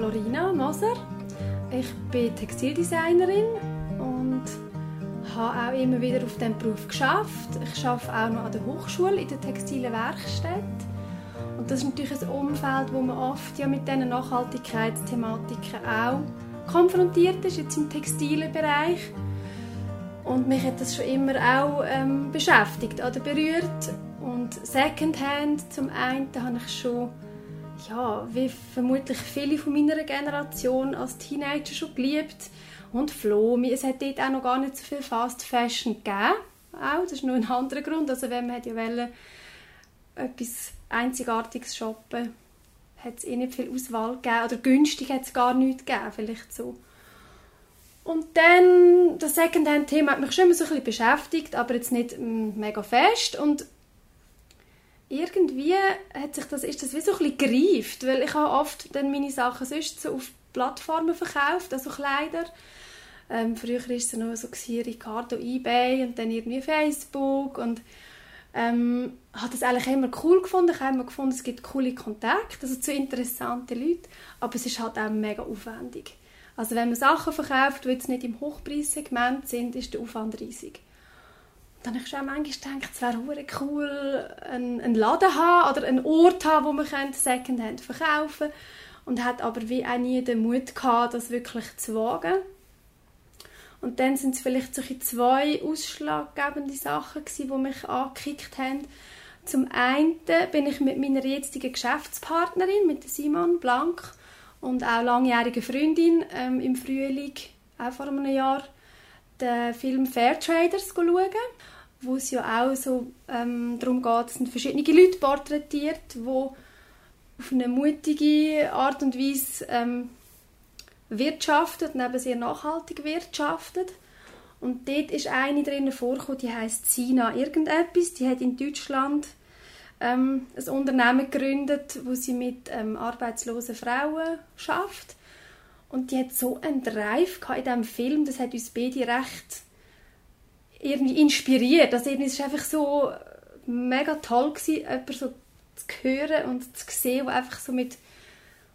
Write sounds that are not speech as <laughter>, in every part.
Florina Moser. Ich bin Textildesignerin und habe auch immer wieder auf diesem Beruf geschafft. Ich arbeite auch noch an der Hochschule in der textilen Werkstatt. Und das ist natürlich ein Umfeld, wo man oft ja mit diesen Nachhaltigkeitsthematiken auch konfrontiert ist, jetzt im textilen Bereich. Und mich hat das schon immer auch ähm, beschäftigt oder berührt. Und Secondhand zum einen habe ich schon ja, wie vermutlich viele von meiner Generation als Teenager schon geliebt und floh. Es hat dort auch noch gar nicht so viel Fast Fashion gegeben. Auch, das ist nur ein anderer Grund. Also wenn man ja wollte, etwas Einzigartiges shoppen, hat es eh nicht viel Auswahl gegeben. Oder günstig hat es gar nichts gegeben, vielleicht so. Und dann, das Secondhand-Thema hat mich schon immer so ein bisschen beschäftigt, aber jetzt nicht mm, mega fest. Und irgendwie hat sich das, ist das wie so ein bisschen gereift, weil ich habe oft dann meine Sachen sonst so auf Plattformen verkauft, also Kleider. Ähm, früher war es noch so Ricardo, Ebay und dann irgendwie Facebook und ähm, habe das eigentlich immer cool gefunden. Ich habe immer gefunden, es gibt coole Kontakte, also zu interessanten Leuten, aber es ist halt auch mega aufwendig. Also wenn man Sachen verkauft, die jetzt nicht im Hochpreissegment sind, ist der Aufwand riesig. Dann habe ich schon manchmal gedacht, es wäre cool, einen, Laden haben oder einen Ort haben, wo man Secondhand verkaufen könnte. Und hat aber wie auch nie den Mut gehabt, das wirklich zu wagen. Und dann sind es vielleicht solche zwei ausschlaggebende Sachen gewesen, die mich angekickt haben. Zum einen bin ich mit meiner jetzigen Geschäftspartnerin, mit Simon Blank und auch langjähriger Freundin ähm, im Frühling, auch vor einem Jahr, den Film Fair Traders schauen wo es ja auch so ähm, darum geht, es sind verschiedene Leute porträtiert, die auf eine mutige Art und Weise ähm, wirtschaftet und eben sehr nachhaltig wirtschaftet. Und dort ist eine drinnen vorgekommen, die heißt Sina irgendetwas. Die hat in Deutschland ähm, ein Unternehmen gegründet, wo sie mit ähm, arbeitslosen Frauen schafft. Und die hat so einen Drive in diesem Film, das hat uns beide recht irgendwie inspiriert. Also irgendwie, es war einfach so mega toll, gewesen, jemanden so zu hören und zu sehen, der einfach so mit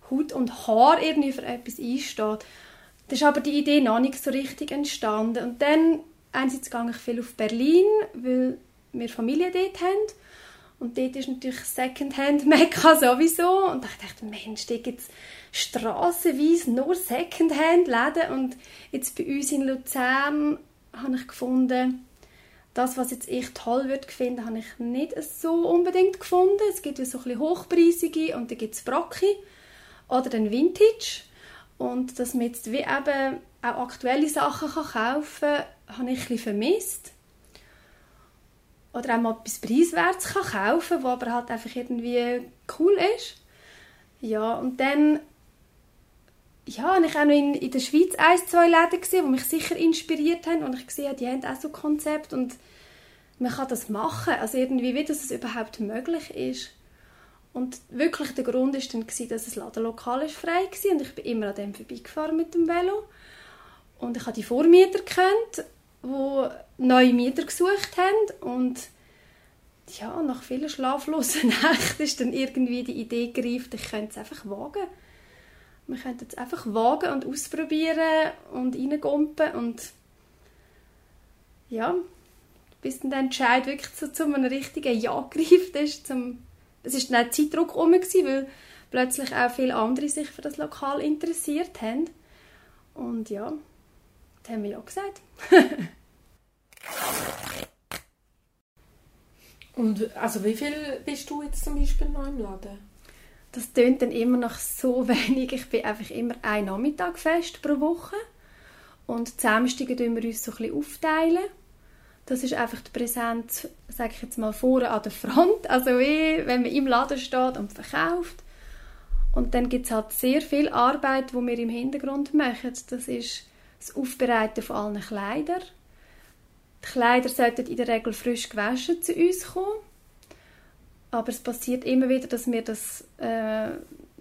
Haut und Haar irgendwie für etwas einsteht. Da ist aber die Idee noch nicht so richtig entstanden. Und dann, einerseits gehe ich viel auf Berlin, weil wir Familie dort haben. Und dort ist natürlich Secondhand-Mekka <laughs> sowieso. Und ich dachte, Mensch, da gibt es strassenweise nur Secondhand-Läden. Und jetzt bei uns in Luzern habe ich gefunden, das, was jetzt ich toll würde finden, habe ich nicht so unbedingt gefunden. Es gibt so ein bisschen hochpreisige und dann gibt es Brocki oder den Vintage. Und dass man jetzt wie eben auch aktuelle Sachen kann kaufen kann, habe ich ein vermisst. Oder auch mal etwas Preiswertes kann kaufen kann, aber halt einfach irgendwie cool ist. Ja, und dann ja, ich auch noch in, in der Schweiz ein, zwei Läden gesehen, die mich sicher inspiriert haben. Und ich gesehen die haben auch so Konzept und man kann das machen, also irgendwie, wie das überhaupt möglich ist. Und wirklich der Grund ist dann gewesen, dass das Ladenlokal ist frei war und ich bin immer an dem vorbeigefahren mit dem Velo. Und ich habe die Vormieter gekannt, die neue Mieter gesucht haben. Und ja, nach vielen schlaflosen <laughs> Nächten ist dann irgendwie die Idee gereift, ich könnte es einfach wagen wir könnten es einfach wagen und ausprobieren und reingumpen und ja, bis dann der Entscheid wirklich zu, zu einem richtigen Ja gereift ist. Zum, es war dann Zeitdruck herum, weil plötzlich auch viele andere sich für das Lokal interessiert haben. Und ja, da haben wir Ja gesagt. <laughs> Und also wie viel bist du jetzt zum Beispiel noch im Laden? Das tönt dann immer noch so <laughs> wenig. Ich bin einfach immer ein Nachmittag fest pro Woche und Samstage teilen wir uns so ein bisschen aufteilen. Das ist einfach die Präsenz, sage ich jetzt mal, vorne an der Front, also wie wenn man im Laden steht und verkauft. Und dann gibt es halt sehr viel Arbeit, die wir im Hintergrund machen. Das ist das Aufbereiten von allen Kleidern. Die Kleider sollten in der Regel frisch gewaschen zu uns kommen. Aber es passiert immer wieder, dass wir das äh,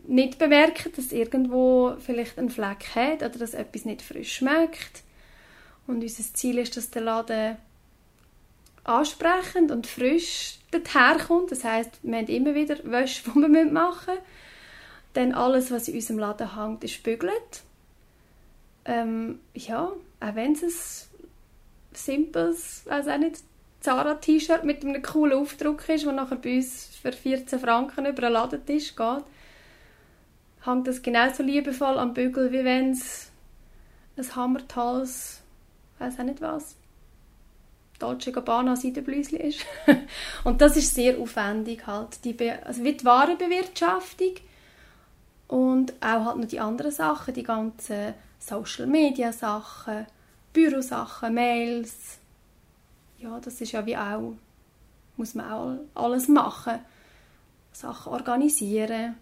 nicht bemerken, dass irgendwo vielleicht ein Fleck hat oder dass etwas nicht frisch schmeckt. Und unser Ziel ist, dass der Laden ansprechend und frisch dorthin kommt. Das heißt, wir haben immer wieder Wäsche, die wir machen müssen. Dann alles, was in unserem Laden hängt, ist bügelt. Ähm, ja, auch wenn es ein simples, also auch nicht Zara-T-Shirt mit einem coolen Aufdruck ist, der nachher bei uns für 14 Franken über einen Ladentisch geht, hängt das genauso liebevoll am Bügel, wie wenn es ein Hammertals, weiß auch nicht was, Dolce Gabbana Seidenblüsli ist. <laughs> und das ist sehr aufwendig halt, die Be also wie die Warenbewirtschaftung und auch halt noch die anderen Sachen, die ganzen Social Media Sachen, Bürosachen, Mails. Ja, das ist ja wie auch, muss man auch alles machen. Sachen organisieren.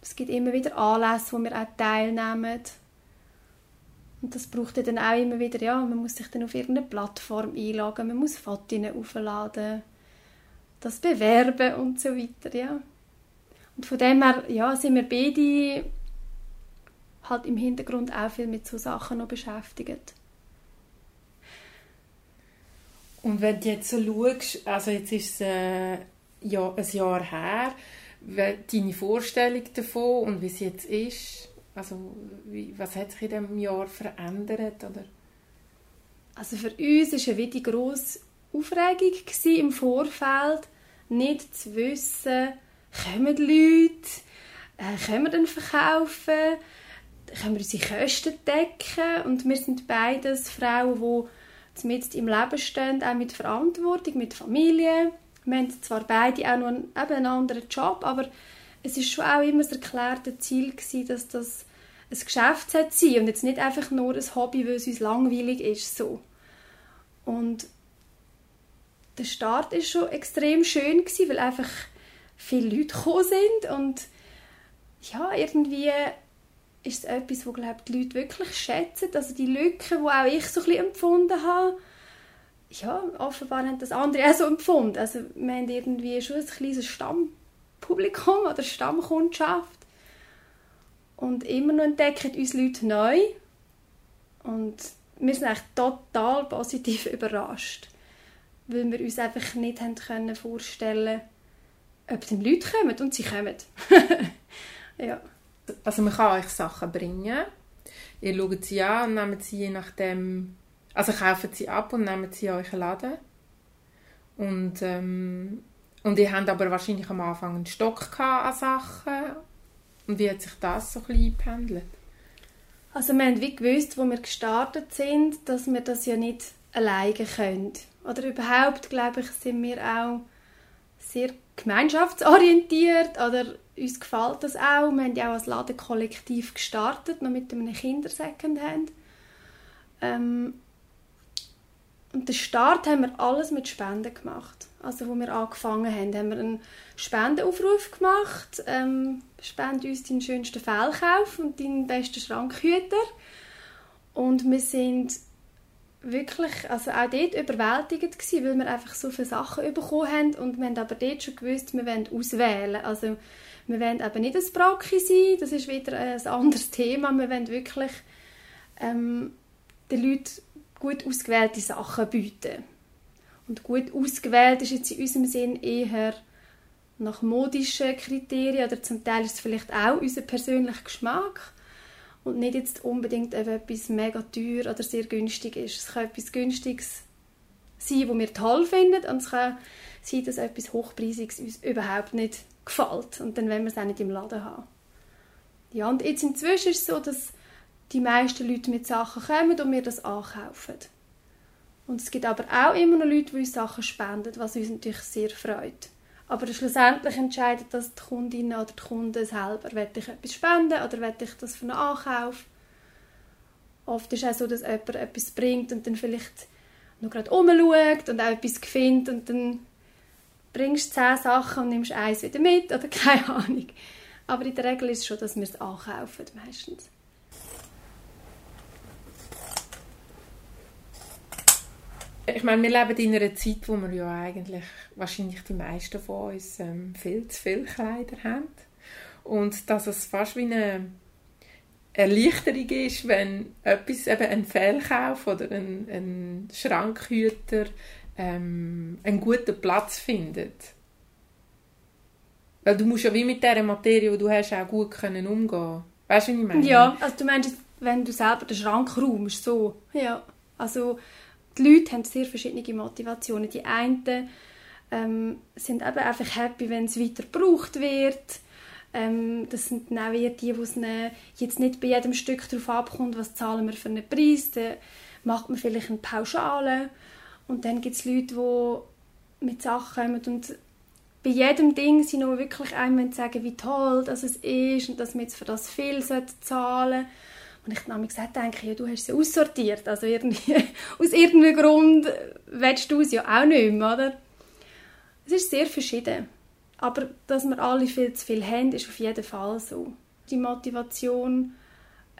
Es gibt immer wieder Anlässe, wo wir auch teilnehmen. Und das braucht dann auch immer wieder, ja, man muss sich dann auf irgendeine Plattform einloggen, man muss Fotos aufladen, das bewerben und so weiter, ja. Und von dem her, ja, sind wir beide halt im Hintergrund auch viel mit so Sachen noch beschäftigt. Und wenn du jetzt so schaust, also jetzt ist es äh, ja, ein Jahr her, deine Vorstellung davon und wie es jetzt ist, also wie, was hat sich in diesem Jahr verändert? Oder? Also für uns war eine die grosse Aufregung im Vorfeld, nicht zu wissen, kommen die Leute, äh, können wir dann verkaufen, können wir unsere Kosten decken und wir sind beides Frauen, die mit im Leben stehen, auch mit Verantwortung, mit Familie. Wir haben zwar beide auch noch einen, eben einen anderen Job, aber es ist schon auch immer das erklärte Ziel gewesen, dass das ein Geschäft sein soll und jetzt nicht einfach nur ein Hobby, weil es uns langweilig ist. So. Und der Start ist schon extrem schön gewesen, weil einfach viele Leute gekommen sind und ja, irgendwie ist es etwas, wo glaube die Leute wirklich schätzen. Also die Lücke, die auch ich so ein bisschen empfunden habe, ja, offenbar haben das andere auch so empfunden. Also wir haben irgendwie schon ein kleines Stammpublikum oder Stammkundschaft und immer noch entdecken uns Leute neu und wir sind eigentlich total positiv <laughs> überrascht, weil wir uns einfach nicht haben können ob die Leute kommen und sie kommen. <laughs> ja. Also man kann euch Sachen bringen. Ihr schaut sie an und nehmt sie je nachdem, also kaufen sie ab und nehmen sie in euren Laden. Und, ähm, und ihr habt aber wahrscheinlich am Anfang einen Stock an Sachen. Und wie hat sich das so ein bisschen eingependelt? Also wir haben wie gewusst, wo wir gestartet sind, dass wir das ja nicht alleine können. Oder überhaupt, glaube ich, sind wir auch sehr gemeinschaftsorientiert oder uns gefällt das auch. Wir haben ja auch als Ladenkollektiv gestartet, noch mit einem Kinder-Secondhand. Ähm, und den Start haben wir alles mit Spenden gemacht. Also, wo wir angefangen haben, haben wir einen Spendenaufruf gemacht. Ähm, spende uns deinen schönsten Fellkauf und deinen besten Schrankhüter. Und wir sind wirklich, also auch dort überwältigend gewesen, weil wir einfach so viele Sachen bekommen haben und wir haben aber dort schon gewusst, wir wollen auswählen. Also wir wollen eben nicht ein Brocki sein, das ist wieder ein anderes Thema. Wir wollen wirklich ähm, den Leuten gut ausgewählte Sachen bieten. Und gut ausgewählt ist jetzt in unserem Sinn eher nach modischen Kriterien oder zum Teil ist es vielleicht auch unser persönlicher Geschmack und nicht jetzt unbedingt etwas mega teuer oder sehr günstig ist. Es kann etwas Günstiges sein, was wir toll finden und es kann sein, dass etwas Hochpreisiges uns überhaupt nicht gefällt und dann wollen wir es auch nicht im Laden haben. Ja, und jetzt inzwischen ist es so, dass die meisten Leute mit Sachen kommen und wir das ankaufen. Und es gibt aber auch immer noch Leute, die uns Sachen spenden, was uns natürlich sehr freut. Aber schlussendlich entscheidet das die Kundin oder die Kunde selber. Will ich etwas spenden oder will ich das für einen Ankauf? Oft ist es auch so, dass jemand etwas bringt und dann vielleicht noch gerade umschaut und auch etwas findet und dann bringst du zehn Sachen und nimmst eins wieder mit oder <laughs> keine Ahnung. Aber in der Regel ist es schon, dass wir es ankaufen meistens. Ich meine, wir leben in einer Zeit, wo wir ja eigentlich wahrscheinlich die meisten von uns ähm, viel zu viele Kleider haben. Und dass es fast wie eine Erleichterung ist, wenn etwas, eben ein Fehlkauf oder ein, ein Schrankhüter ähm, einen guten Platz findet. Weil du musst ja wie mit dieser Materie, die du hast, auch gut können umgehen Weißt du, was ich meine? Ja, also du meinst, wenn du selber den Schrank räumst, so. Ja, also die Leute haben sehr verschiedene Motivationen. Die einen ähm, sind eben einfach happy, wenn es weiter gebraucht wird. Ähm, das sind dann auch eher die, die es jetzt nicht bei jedem Stück darauf abkommt, was zahlen wir für einen Preis. Dann macht man vielleicht eine Pauschale. Und dann gibt es Leute, die mit Sachen kommen und bei jedem Ding sie noch wirklich einmal sagen, wie toll das es ist und dass man jetzt für das viel zahlen sollte. Und ich habe gesagt, denke, ja, du hast sie aussortiert. Also irgendwie, <laughs> aus irgendeinem Grund willst du es ja auch nicht mehr, oder? Es ist sehr verschieden. Aber dass wir alle viel zu viel haben, ist auf jeden Fall so. Die Motivation,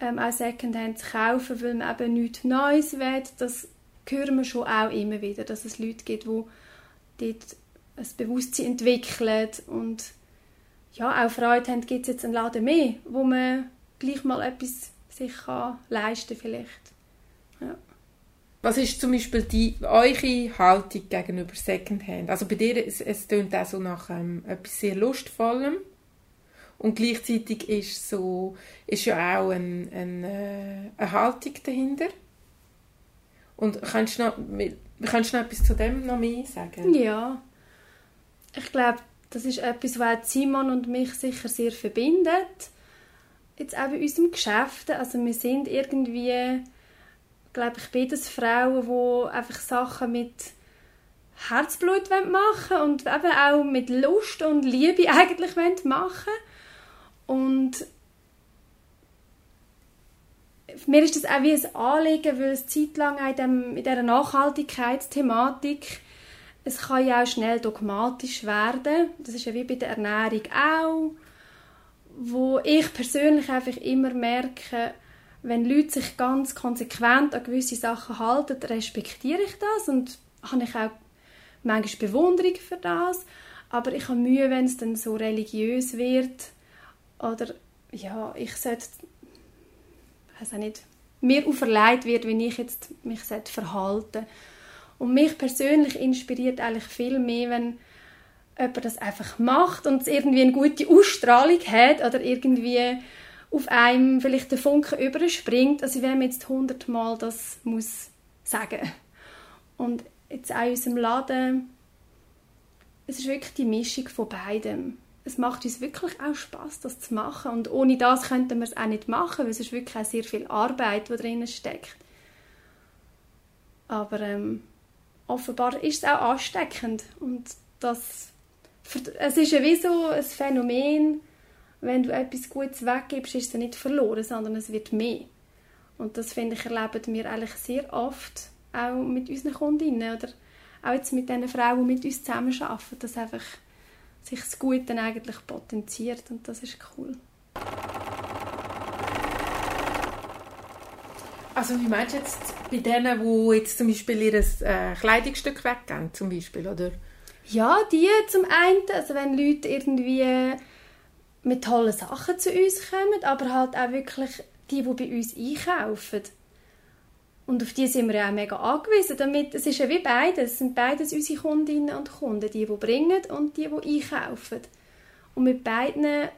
ähm, auch Secondhand zu kaufen, weil man eben nichts Neues will, das hören wir schon auch immer wieder, dass es Leute gibt, die dort ein Bewusstsein entwickeln und ja, auch Freude haben, gibt es jetzt einen Laden mehr, wo man gleich mal etwas sich kann leisten vielleicht. Ja. Was ist zum Beispiel die, eure Haltung gegenüber Secondhand? Also bei dir, es, es klingt auch so nach ähm, etwas sehr Lustvollem und gleichzeitig ist, so, ist ja auch ein, ein, äh, eine Haltung dahinter. Und kannst du noch, kannst du noch etwas zu dem noch mehr sagen? Ja, ich glaube, das ist etwas, was Simon und mich sicher sehr verbindet. Jetzt auch bei unserem Geschäft. Also wir sind irgendwie, glaube ich, beides Frauen, die einfach Sachen mit Herzblut machen und eben auch mit Lust und Liebe <laughs> eigentlich machen und mir ist das auch wie ein Anliegen, weil es zeitlang in, dem, in dieser Nachhaltigkeitsthematik es kann ja auch schnell dogmatisch werden. Das ist ja wie bei der Ernährung auch, wo ich persönlich einfach immer merke, wenn Leute sich ganz konsequent an gewisse Sachen halten, respektiere ich das und habe ich auch manchmal Bewunderung für das. Aber ich habe Mühe, wenn es dann so religiös wird oder ja, ich sollte, weiß auch nicht, mir auferlegt wird, wie ich jetzt mich verhalten sollte und mich persönlich inspiriert eigentlich viel mehr, wenn jemand das einfach macht und es irgendwie eine gute Ausstrahlung hat oder irgendwie auf einem vielleicht der Funke überspringt, also wenn man jetzt hundertmal das muss sagen. Und jetzt auch in unserem Laden, es ist wirklich die Mischung von beidem. Es macht uns wirklich auch Spaß, das zu machen und ohne das könnten wir es auch nicht machen, weil es ist wirklich auch sehr viel Arbeit, die drin steckt. Aber ähm, offenbar ist es auch ansteckend und das es ist ja wie so ein Phänomen, wenn du etwas Gutes weggibst, ist es nicht verloren, sondern es wird mehr. Und das, finde ich, erleben wir eigentlich sehr oft, auch mit unseren Kundinnen oder auch jetzt mit den Frauen, die mit uns zusammenarbeiten, dass einfach sich das Gute dann eigentlich potenziert und das ist cool. Also wie meinst du jetzt bei denen, die jetzt zum Beispiel ihr äh, Kleidungsstück weggeben, zum Beispiel, oder? Ja, die zum einen, also wenn Leute irgendwie mit tollen Sachen zu uns kommen, aber halt auch wirklich die, die bei uns einkaufen. Und auf die sind wir ja auch mega angewiesen. Damit, es ist ja wie beides. Es sind beides unsere Kundinnen und Kunden. Die, die bringen und die, die einkaufen. Und mit beiden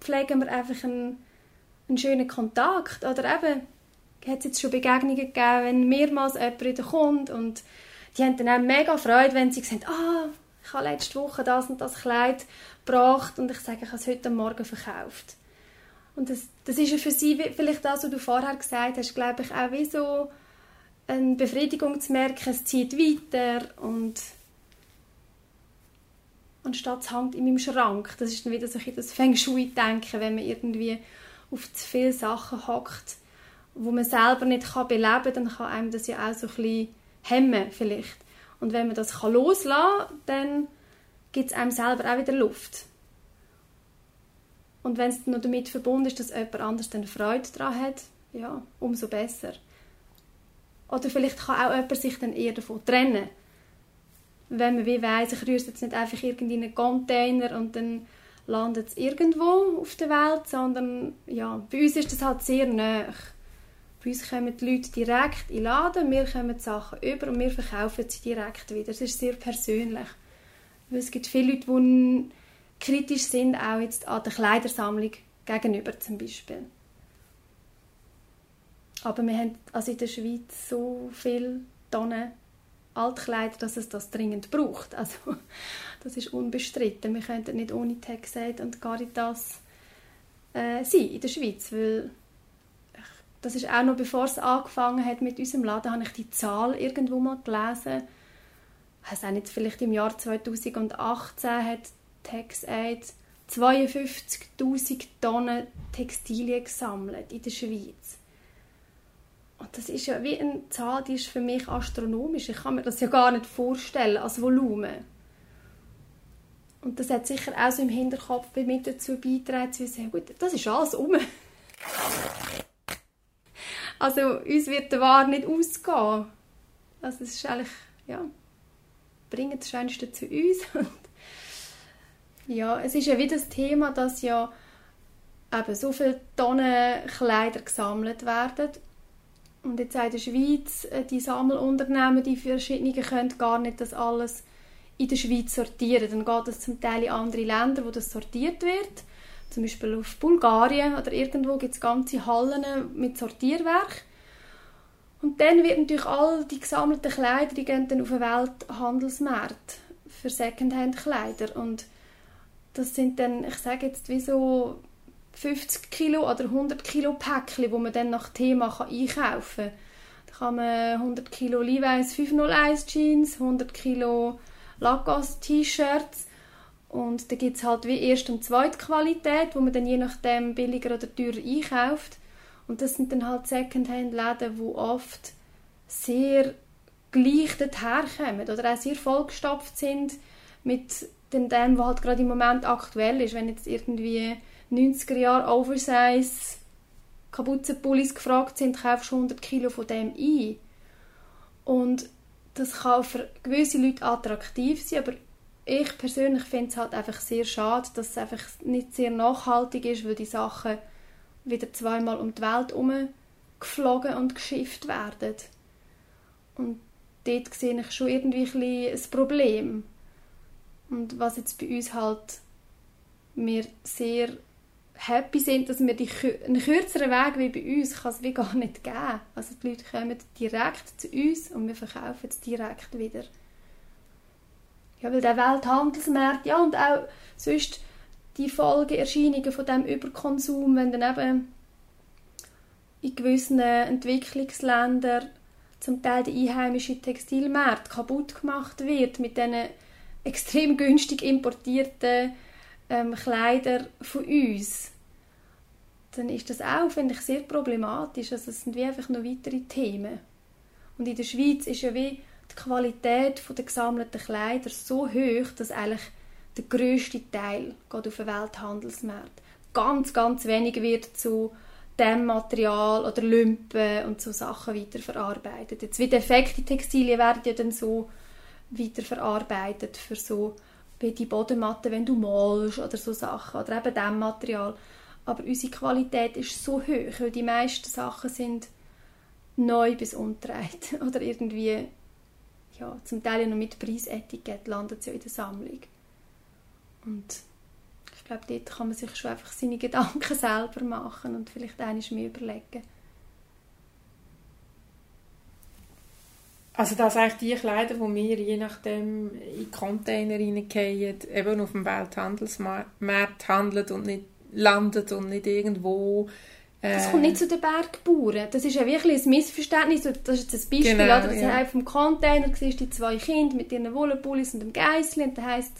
pflegen wir einfach einen, einen schönen Kontakt. Oder eben, hat es jetzt schon Begegnungen gegeben, wenn mehrmals jemand kommt und die haben dann auch mega Freude, wenn sie sagen, ah, ich habe letzte Woche das und das Kleid gebracht und ich sage, ich habe es heute Morgen verkauft. Und das, das ist ja für sie vielleicht das, was du vorher gesagt hast, glaube ich, auch wie so eine Befriedigung zu merken, es zieht weiter und anstatt es hängt in meinem Schrank. Das ist dann wieder so ein das Feng Shui-Denken, wenn man irgendwie auf zu viele Sachen hockt wo man selber nicht beleben kann, dann kann einem das ja auch so ein bisschen hemmen vielleicht. Und wenn man das loslassen kann, dann gibt es einem selber auch wieder Luft. Und wenn es noch damit verbunden ist, dass jemand anders dann Freude daran hat, ja, umso besser. Oder vielleicht kann auch jemand sich dann eher davon trennen. Wenn man wie weiss, ich rühre jetzt nicht einfach irgendwie in einen Container und dann landet es irgendwo auf der Welt, sondern ja, bei uns ist das halt sehr nah. Bei uns kommen die Leute direkt in den Laden, wir kommen die Sachen über und wir verkaufen sie direkt wieder. Es ist sehr persönlich. Weil es gibt viele Leute, die kritisch sind, auch jetzt an der Kleidersammlung gegenüber zum Beispiel. Aber wir haben also in der Schweiz so viele Tonnen Altkleider, dass es das dringend braucht. Also <laughs> das ist unbestritten. Wir könnten nicht ohne TechSaid und Caritas äh, sein in der Schweiz, weil das ist auch noch bevor es angefangen hat mit unserem Laden, habe ich die Zahl irgendwo mal gelesen. Ich weiß nicht, vielleicht im Jahr 2018 hat TexAid 52'000 Tonnen Textilien gesammelt in der Schweiz. Und das ist ja wie eine Zahl, die ist für mich astronomisch. Ich kann mir das ja gar nicht vorstellen als Volumen. Und das hat sicher auch so im Hinterkopf mit dazu beigetragen, zu wissen, gut, das ist alles um. Also uns wird der Ware nicht ausgehen. Also es ist eigentlich, ja, bringen das Schönste zu uns. <laughs> ja, es ist ja wieder das Thema, dass ja eben so viele Tonnen Kleider gesammelt werden und jetzt in der Schweiz, äh, die Sammelunternehmen, die verschiedene können gar nicht das alles in der Schweiz sortieren. Dann geht es zum Teil in andere Länder, wo das sortiert wird. Zum Beispiel auf Bulgarien oder irgendwo gibt es ganze Hallen mit Sortierwerk. Und dann wird natürlich all die gesammelten Kleider, die gehen dann auf den Welthandelsmarkt für Secondhand-Kleider. Und das sind dann, ich sage jetzt, wie so 50 Kilo oder 100 Kilo Päckchen, wo man dann nach Thema kann einkaufen kann. Da kann man 100 Kilo Levi's 501 Jeans, 100 Kilo Lacoste T-Shirts und da gibt es halt wie Erst- und Zweitqualität, wo man dann je nachdem billiger oder teurer einkauft. Und das sind dann halt Secondhand-Läden, die oft sehr gleich herkommen oder auch sehr vollgestopft sind mit dem, was halt gerade im Moment aktuell ist. Wenn jetzt irgendwie 90er Jahre Oversize Kapuzenpullis gefragt sind, kaufst du 100 Kilo von dem ein. Und das kann für gewisse Leute attraktiv sein, aber ich persönlich finde es halt einfach sehr schade, dass es einfach nicht sehr nachhaltig ist, weil die Sachen wieder zweimal um die Welt herum geflogen und geschifft werden. Und dort sehe ich schon irgendwie ein, ein Problem. Und was jetzt bei uns halt mir sehr happy sind, dass wir die, einen kürzeren Weg wie bei uns kann es wie gar nicht geben. Also die Leute kommen direkt zu uns und wir verkaufen es direkt wieder. Ja, weil der Welthandelsmarkt, ja und auch sonst die Folgeerscheinungen von dem Überkonsum, wenn dann eben in gewissen Entwicklungsländern zum Teil der einheimische Textilmarkt kaputt gemacht wird mit diesen extrem günstig importierten ähm, Kleider von uns, dann ist das auch, finde ich, sehr problematisch. Also es sind wie einfach noch weitere Themen. Und in der Schweiz ist ja wie die Qualität der gesammelten Kleider so hoch, dass eigentlich der grösste Teil geht auf den Welthandelsmarkt. Ganz, ganz wenig wird zu Dämmmaterial oder Lümpen und so Sachen weiterverarbeitet. Jetzt wie defekte Textilien werden ja dann so weiterverarbeitet für so wie die Bodenmatte, wenn du malst oder so Sachen oder eben dem Material. Aber unsere Qualität ist so hoch, weil die meisten Sachen sind neu bis untreit <laughs> oder irgendwie ja, zum Teil noch mit Preisetikett landet ja in der Sammlung. Und ich glaube, dort kann man sich schon einfach seine <laughs> Gedanken selber machen und vielleicht eines mehr überlegen. Also das sind eigentlich die Kleider, die wir je nachdem in Container reingehen, eben auf dem Welthandelsmarkt handeln und nicht landet und nicht irgendwo das kommt nicht zu den Bergbauern. Das ist ja wirklich ein Missverständnis. Das ist ein Beispiel, genau, oder? Ja. auf dem Container siehst die zwei Kinder mit ihren Wollenpullis und dem Geissli und da heisst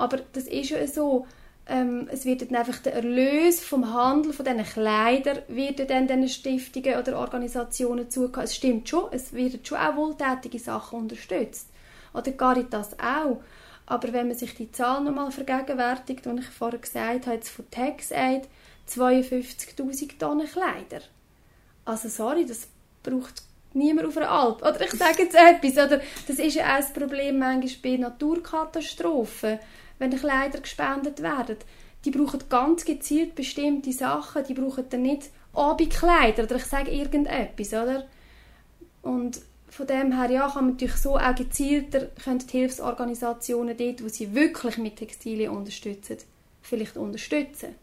aber das ist ja so, ähm, es wird dann einfach der Erlös vom Handel von diesen Kleidern wird dann diesen Stiftungen oder Organisationen zugehören. Es stimmt schon, es werden schon auch wohltätige Sachen unterstützt. Oder Caritas auch. Aber wenn man sich die Zahl nochmal vergegenwärtigt, die ich vorher gesagt habe, jetzt von TaxAid, 52'000 Tonnen Kleider. Also sorry, das braucht niemand auf einer Alp. Oder ich sage jetzt <laughs> etwas, oder das ist ja auch das Problem manchmal bei Naturkatastrophen wenn Kleider gespendet werden. Die brauchen ganz gezielt bestimmte Sachen. Die brauchen dann nicht Abendkleider oder ich sage irgendetwas, oder? Und von dem her ja, kann man natürlich so auch gezielter können die Hilfsorganisationen dort, wo sie wirklich mit Textilien unterstützen, vielleicht unterstützen.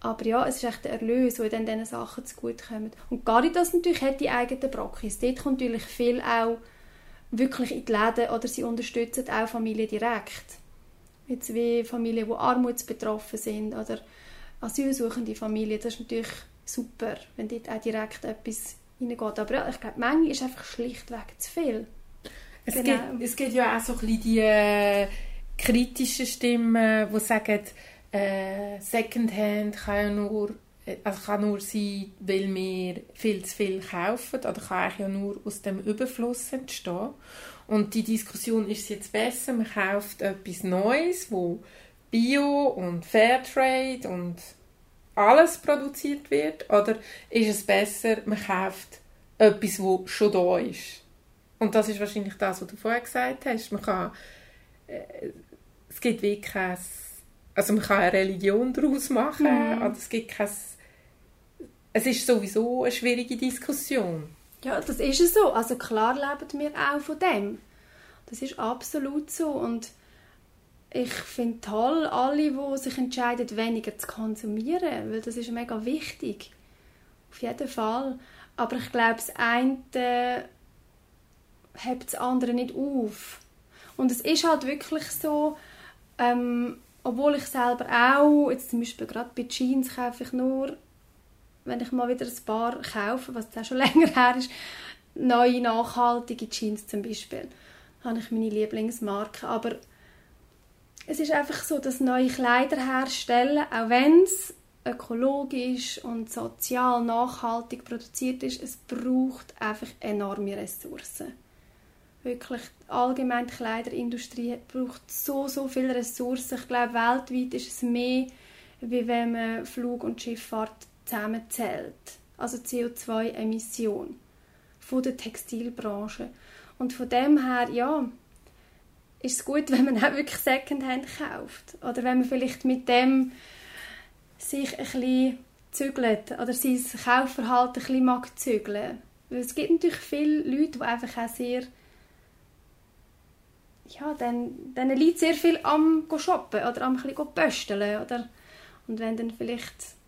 Aber ja, es ist echt der Erlös, der dann diesen Sachen zugutekommt. Und Caritas natürlich hat die eigenen Praxis. Dort kommt natürlich viel auch wirklich in die Läden oder sie unterstützen auch Familien direkt. Jetzt wie Familien, die armutsbetroffen sind oder asylsuchende Familien. Das ist natürlich super, wenn dort auch direkt etwas reingeht. Aber ja, ich glaube, die Menge ist einfach schlichtweg zu viel. Es, genau. gibt, es gibt ja auch so ein bisschen die äh, kritischen Stimmen, die sagen, äh, Secondhand kann ja nur, äh, also kann nur sein, weil wir viel zu viel kaufen oder kann ja nur aus dem Überfluss entstehen. Und die Diskussion ist jetzt besser, man kauft etwas Neues, wo Bio und Fairtrade und alles produziert wird, oder ist es besser, man kauft etwas, wo schon da ist? Und das ist wahrscheinlich das, was du vorher gesagt hast. Man kann, äh, es gibt wie kein also man kann eine Religion daraus machen, mhm. aber es gibt kein... Es ist sowieso eine schwierige Diskussion. Ja, das ist es so. Also klar leben wir auch von dem. Das ist absolut so. Und ich finde toll, alle, die sich entscheiden, weniger zu konsumieren, weil das ist mega wichtig. Auf jeden Fall. Aber ich glaube, das eine hebt das andere nicht auf. Und es ist halt wirklich so, ähm, obwohl ich selber auch, jetzt zum Beispiel gerade bei Jeans kaufe ich nur, wenn ich mal wieder ein paar kaufe, was auch schon <laughs> länger her ist, neue, nachhaltige Jeans zum Beispiel. Da habe ich meine Lieblingsmarke. Aber es ist einfach so, dass neue Kleider herstellen, auch wenn es ökologisch und sozial nachhaltig produziert ist, es braucht einfach enorme Ressourcen wirklich allgemein die Kleiderindustrie braucht so, so viele Ressourcen. Ich glaube, weltweit ist es mehr, wie wenn man Flug und Schifffahrt zusammenzählt. Also CO2-Emission von der Textilbranche. Und von dem her, ja, ist es gut, <laughs> wenn man auch wirklich Secondhand kauft. Oder wenn man vielleicht mit dem sich ein bisschen zügelt oder sein Kaufverhalten ein bisschen mag zügeln. Weil es gibt natürlich viele Leute, die einfach auch sehr ja, dann, dann liegt sehr viel am shoppen oder am pösteln oder und wenn dann vielleicht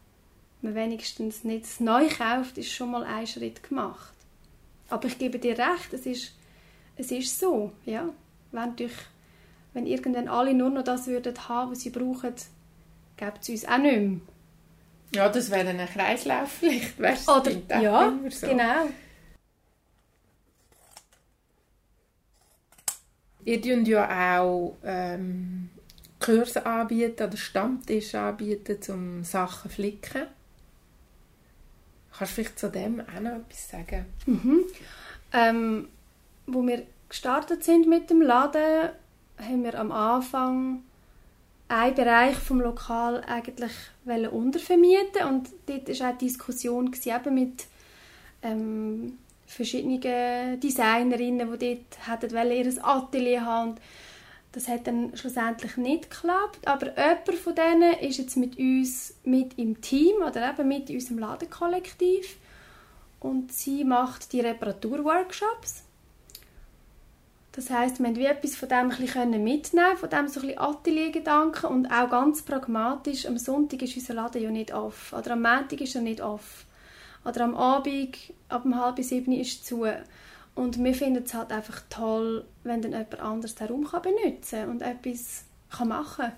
man wenigstens nicht neu kauft, ist schon mal ein Schritt gemacht. Aber ich gebe dir recht, es ist, es ist so, ja. Wenn, durch, wenn irgendwann alle nur noch das würden haben, was sie brauchen, gäbe es uns auch nicht mehr. Ja, das wäre ein Kreislauf vielleicht, weißt du? Oder, ja, so. genau. Ihr tun ja auch ähm, Kurse anbieten oder Stammtische anbieten, um Sachen zu flicken. Kannst du vielleicht zu dem auch noch etwas sagen? Mhm. Ähm, wo wir gestartet sind mit dem Laden, haben wir am Anfang einen Bereich vom Lokal eigentlich untervermieten und dort war auch die Diskussion eben mit ähm, verschiedene Designerinnen, die dort hätten ihr Atelier haben. Das hat dann schlussendlich nicht geklappt, aber jemand von denen ist jetzt mit uns mit im Team oder eben mit in unserem Ladenkollektiv. Und sie macht die Reparaturworkshops. Das heißt, wir wie etwas von dem ein bisschen mitnehmen, von dem so ein bisschen Ateliergedanken. Und auch ganz pragmatisch, am Sonntag ist unser Laden ja nicht off. Oder am Montag ist er nicht off oder am Abend ab um halb sieben ist zu. Und wir finden es halt einfach toll, wenn dann jemand anderes den Raum kann benutzen und etwas kann machen kann.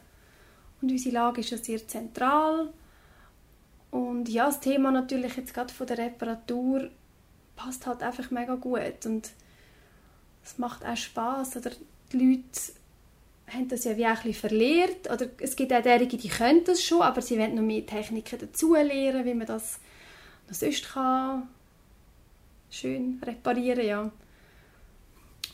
Und unsere Lage ist ja sehr zentral. Und ja, das Thema natürlich jetzt gerade von der Reparatur passt halt einfach mega gut. Und es macht auch Spaß oder die Leute haben das ja wie ein bisschen verlehrt. Oder es gibt auch derige, die können das schon, aber sie wollen noch mehr Techniken dazu lernen, wie man das noch sonst kann schön reparieren ja.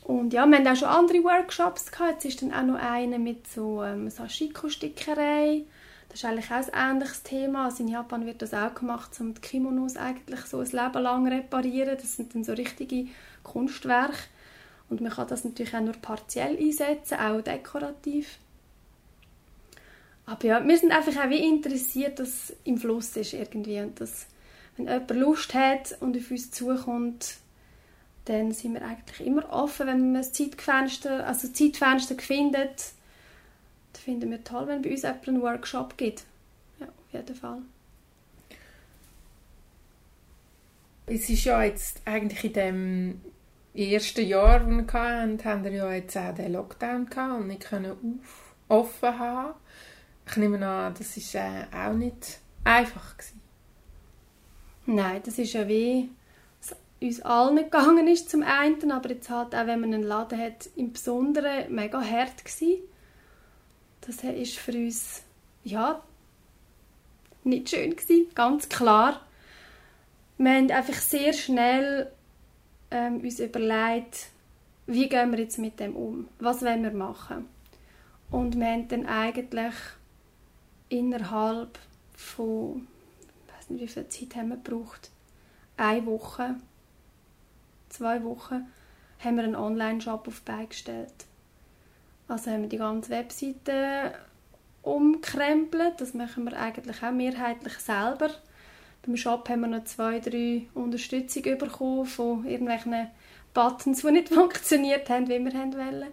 Und ja, wir haben auch schon andere Workshops gehabt. Jetzt ist dann auch noch einer mit so ähm, Sashiko-Stickerei. Das ist eigentlich auch ein ähnliches Thema. Also in Japan wird das auch gemacht, um die Kimonos eigentlich so ein Leben lang reparieren. Das sind dann so richtige Kunstwerke. Und man kann das natürlich auch nur partiell einsetzen, auch dekorativ. Aber ja, wir sind einfach auch wie interessiert, dass es im Fluss ist irgendwie und dass wenn jemand Lust hat und auf uns zukommt, dann sind wir eigentlich immer offen, wenn man ein Zeitfenster, also Zeitfenster findet. Das finden wir toll, wenn bei uns jemand einen Workshop gibt. Ja, auf jeden Fall. Es ist ja jetzt eigentlich in dem ersten Jahr, das wir hatten, haben wir ja jetzt auch den Lockdown gehabt und nicht können offen haben. Ich nehme an, das war äh, auch nicht einfach gewesen. Nein, das ist ja wie es uns allen <laughs> gegangen ist zum einen, aber jetzt halt auch, wenn man einen Laden hat, im Besonderen mega hart gewesen. Das ist für uns, ja, nicht schön gewesen, ganz klar wir haben einfach sehr schnell ähm, uns überlegt, wie gehen wir jetzt mit dem um? Was wollen wir machen? Und wir haben dann eigentlich innerhalb von, wie viel Zeit haben wir gebraucht, eine Woche, zwei Wochen, haben wir einen Online-Shop auf beigestellt. Also haben wir die ganze Webseite umkrempelt. Das machen wir eigentlich auch mehrheitlich selber. Beim Shop haben wir noch zwei, drei Unterstützungen bekommen von irgendwelchen Buttons, die nicht <laughs> funktioniert haben, wie wir wollen.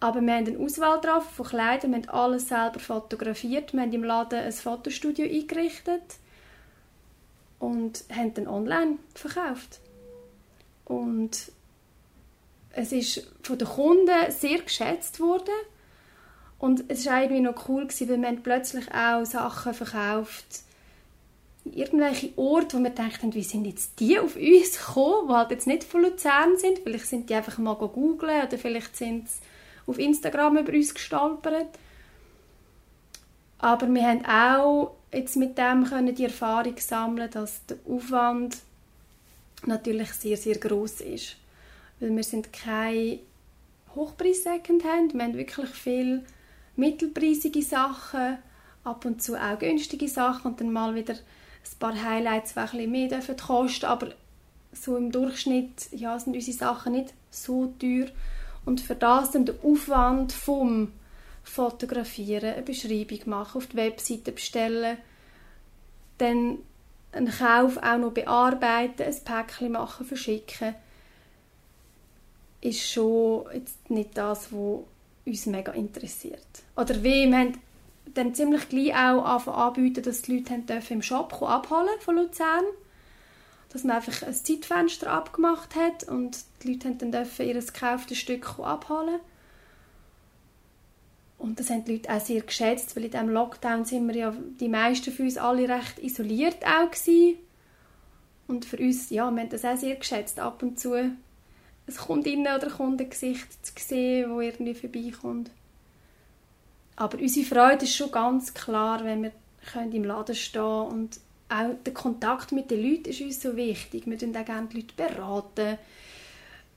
Aber wir haben eine Auswahl drauf von Kleidern, wir haben alles selber fotografiert, wir haben im Laden ein Fotostudio eingerichtet und haben dann online verkauft. Und es ist von den Kunden sehr geschätzt worden und es war irgendwie noch cool, gewesen, weil wir plötzlich auch Sachen verkauft irgendwelche Orte, wo wir haben, wie sind jetzt die auf uns gekommen, die halt jetzt nicht von Luzern sind. Vielleicht sind die einfach mal googeln oder vielleicht sind sie auf Instagram über uns gestolpert. Aber wir haben auch jetzt mit dem können die Erfahrung sammeln, dass der Aufwand natürlich sehr, sehr groß ist. Weil wir sind kein Hochpreis-Secondhand, wir haben wirklich viel mittelpreisige Sachen, ab und zu auch günstige Sachen und dann mal wieder ein paar Highlights, die ein bisschen mehr dürfen kosten, aber so im Durchschnitt ja, sind unsere Sachen nicht so teuer. Und für das dann der Aufwand vom Fotografieren, eine Beschreibung machen, auf die Webseite bestellen, dann einen Kauf auch noch bearbeiten, ein Päckchen machen, verschicken, ist schon jetzt nicht das, was uns mega interessiert. Oder wie, wir haben dann ziemlich gleich auch anbieten, dass die Leute dürfen im Shop abholen von Luzern. Dass man einfach ein Zeitfenster abgemacht hat und die Leute dürfen ihr gekauftes Stück abholen. Und das haben die Leute auch sehr geschätzt, weil in diesem Lockdown sind wir ja die meisten von uns alle recht isoliert auch gewesen. Und für uns, ja, wir haben das auch sehr geschätzt, ab und zu ein Kundinnen- oder Kundengesicht zu sehen, wo irgendwie vorbeikommt. Aber unsere Freude ist schon ganz klar, wenn wir im Laden stehen und auch der Kontakt mit den Leuten ist uns so wichtig. Wir beraten auch gerne die Leute. Beraten.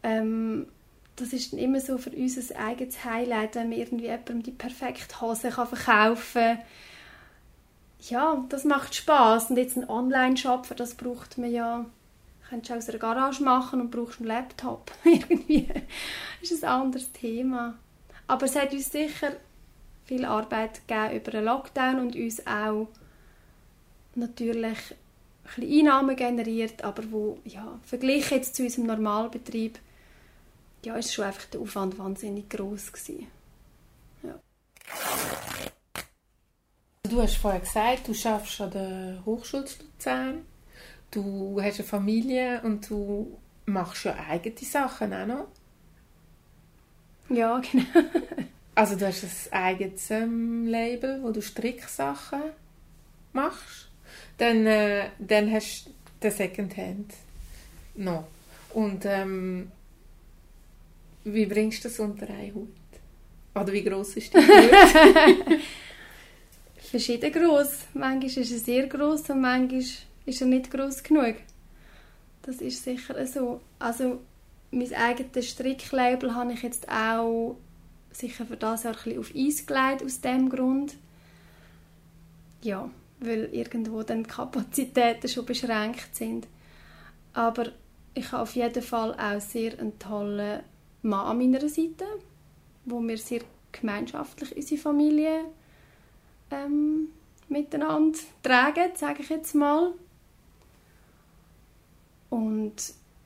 Ähm, das ist dann immer so für uns ein eigenes Highlight, wenn man irgendwie jemandem die perfekte Hose kann verkaufen kann. Ja, das macht Spaß Und jetzt ein Online-Shop, das braucht man ja kannst du aus einer Garage machen und brauchst einen Laptop. <laughs> Irgendwie ist ein anderes Thema. Aber es hat uns sicher viel Arbeit gegeben über den Lockdown und uns auch natürlich ein Einnahmen generiert, aber wo, ja, verglichen jetzt zu unserem Normalbetrieb, ja, ist schon einfach der Aufwand wahnsinnig groß gewesen. Ja. Du hast vorher gesagt, du schaffst an der Hochschule zu Luzern, du hast eine Familie und du machst ja eigene Sachen auch noch. Ja, genau. <laughs> Also du hast ein eigenes ähm, Label, wo du Stricksachen machst. Dann, äh, dann hast du den Secondhand noch. Und ähm, wie bringst du das unter einen Hut? Oder wie groß ist der Hut? <laughs> Verschieden groß. Manchmal ist er sehr groß und manchmal ist er nicht groß genug. Das ist sicher so. Also mein eigenes Stricklabel habe ich jetzt auch sicher für das Jahr ein auf Eis gelegt, aus dem Grund. Ja, weil irgendwo dann die Kapazitäten schon beschränkt sind. Aber ich habe auf jeden Fall auch sehr einen tollen Mann an meiner Seite, wo wir sehr gemeinschaftlich unsere Familie ähm, miteinander tragen, sage ich jetzt mal. Und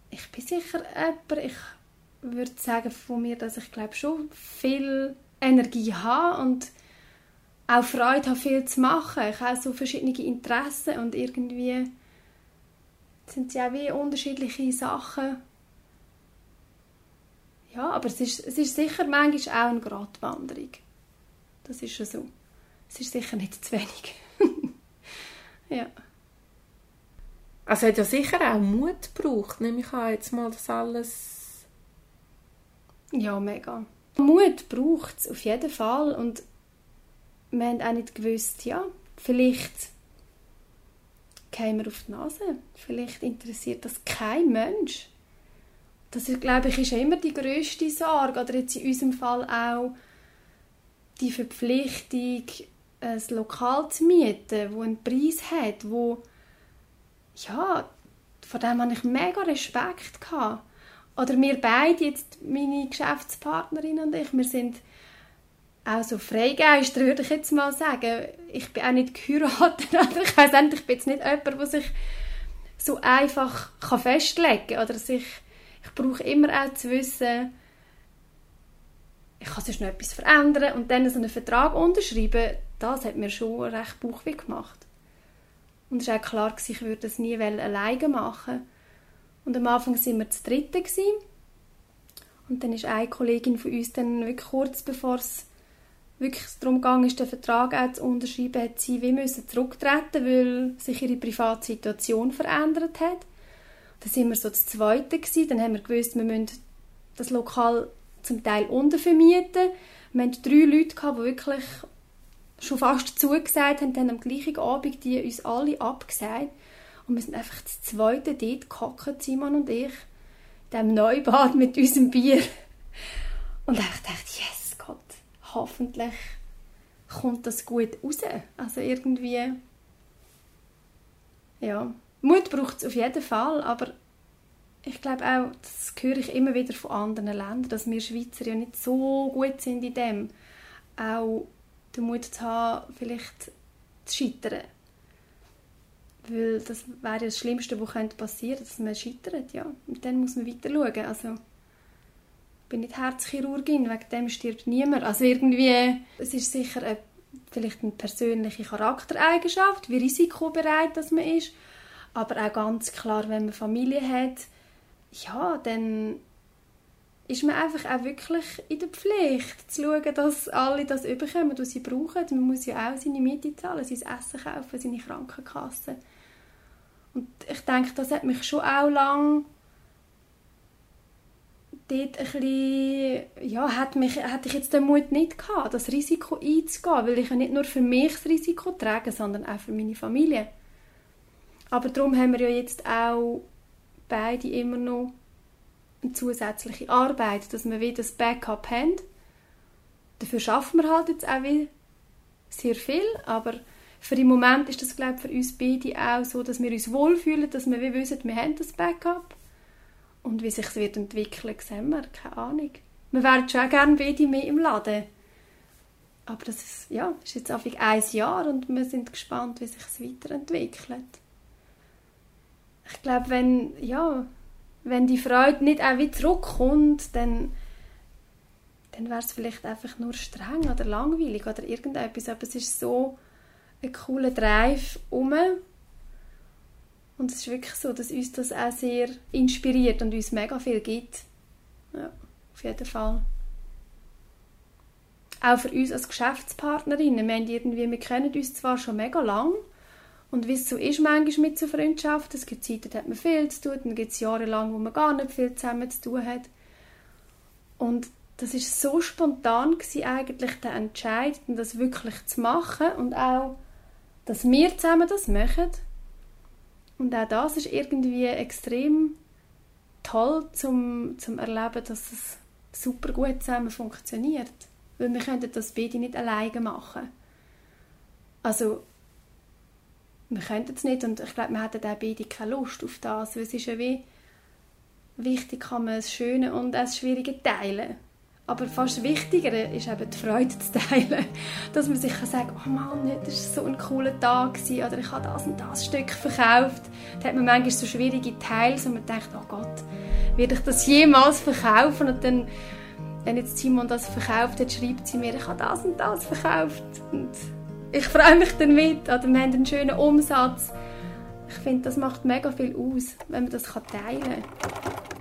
ich bin sicher jemand, ich würde sagen von mir, dass ich glaube schon viel Energie habe und auch Freude habe, viel zu machen. Ich habe so verschiedene Interessen und irgendwie sind ja auch wie unterschiedliche Sachen. Ja, aber es ist, es ist sicher manchmal auch eine Gratwanderung. Das ist schon so. Es ist sicher nicht zu wenig. <laughs> ja. Also hat ja sicher auch Mut gebraucht, nehme ich an, jetzt mal das alles... Ja, mega. Mut braucht es auf jeden Fall und wir haben auch nicht gewusst, ja, vielleicht gehen wir auf die Nase. Vielleicht interessiert das kein Mensch. Das, glaube ich, ist immer die grösste Sorge. Oder jetzt in unserem Fall auch die Verpflichtung, ein Lokal zu mieten, wo einen Preis hat, wo ja, vor dem hatte ich mega Respekt gehabt. Oder wir beide, jetzt meine Geschäftspartnerin und ich, wir sind auch so Freigeister, würde ich jetzt mal sagen. Ich bin auch nicht geheiratet, <laughs> ich weiß nicht, ich bin jetzt nicht jemand, der sich so einfach festlegen kann. Oder sich, ich brauche immer auch zu wissen, ich kann sonst noch etwas verändern und dann so einen Vertrag unterschreiben, das hat mir schon recht Bauchweh gemacht. Und es war auch klar, ich würde das nie alleine machen. Und am Anfang waren wir zu dritten. Und dann ist eine Kollegin von uns dann wirklich kurz bevor es wirklich darum ging, den Vertrag auch zu unterschreiben, hat sie wie müssen zurücktreten, weil sich ihre private Situation verändert hat. Dann sind wir so das Zweite gewesen. Dann haben wir gewusst, wir müssen das Lokal zum Teil untervermieten. Wir hatten drei Leute, die wirklich schon fast zugesagt haben, dann am gleichen Abend die uns alle abgesagt. Und wir sind einfach das zweite dort gehockt, Simon und ich, in diesem Neubad mit unserem Bier. Und ich dachte, yes, Gott, hoffentlich kommt das gut raus. Also irgendwie, ja, Mut braucht es auf jeden Fall, aber ich glaube auch, das höre ich immer wieder von anderen Ländern, dass wir Schweizer ja nicht so gut sind in dem. Auch den Mut zu haben, vielleicht zu scheitern. Weil das wäre das Schlimmste, was passieren könnte, dass man scheitert. Ja. Und dann muss man weiter schauen. Also, ich bin nicht Herzchirurgin, wegen dem stirbt niemand. Also irgendwie, es ist sicher eine, vielleicht eine persönliche Charaktereigenschaft, wie risikobereit dass man ist. Aber auch ganz klar, wenn man Familie hat, ja, dann ist man einfach auch wirklich in der Pflicht, zu schauen, dass alle das überkommen, was sie brauchen. Man muss ja auch seine Miete zahlen, sein Essen kaufen, seine Krankenkasse. Und ich denke, das hat mich schon auch lang dort ein bisschen, ja, hat mich, hätte ich jetzt den Mut nicht gehabt, das Risiko einzugehen, weil ich ja nicht nur für mich das Risiko trage, sondern auch für meine Familie. Aber darum haben wir ja jetzt auch beide immer noch eine zusätzliche Arbeit, dass wir wieder das Backup haben. Dafür schaffen wir halt jetzt auch wieder sehr viel, aber für den Moment ist das glaube für uns beide auch so, dass wir uns wohlfühlen, dass wir wissen, wir haben das Backup. Und wie sich es wird entwickeln, sehen wir, keine Ahnung. Wir wären schon gerne beide mehr im Laden. Aber das ist, ja, ist jetzt einfach ein Jahr und wir sind gespannt, wie sich es weiterentwickelt. Ich glaube, wenn, ja, wenn die Freude nicht auch wieder zurückkommt, dann, dann wäre es vielleicht einfach nur streng oder langweilig oder irgendetwas. Aber es ist so ein cooler Drive um. Und es ist wirklich so, dass uns das auch sehr inspiriert und uns mega viel gibt. Ja, auf jeden Fall. Auch für uns als Geschäftspartnerinnen. Wir, irgendwie, wir kennen uns zwar schon mega lang, und wie es so ist manchmal mit so Freundschaften, es gibt Zeiten, da hat man viel zu tun, dann gibt es Jahre lang, wo man gar nicht viel zusammen zu tun hat. Und das ist so spontan gewesen, eigentlich der Entscheid, das wirklich zu machen und auch, dass wir zusammen das machen. Und auch das ist irgendwie extrem toll zum, zum Erleben, dass es super gut zusammen funktioniert. Weil wir könnten das beide nicht alleine machen. Also wir könnten es nicht und ich glaube, wir hätten auch beide keine Lust auf das, weil es ist ja wie wichtig, kann man das Schöne und das Schwierige teilen. Aber fast wichtiger ist eben die Freude zu teilen. <laughs> Dass man sich kann sagen oh Mann, das war so ein cooler Tag oder ich habe das und das Stück verkauft. Da hat man manchmal so schwierige Teile, wo man denkt, oh Gott, werde ich das jemals verkaufen? Und dann, wenn jetzt Simon das verkauft hat, schreibt sie mir, ich habe das und das verkauft. Und ich freue mich damit, oder wir haben einen schönen Umsatz. Ich finde, das macht mega viel aus, wenn man das teilen kann.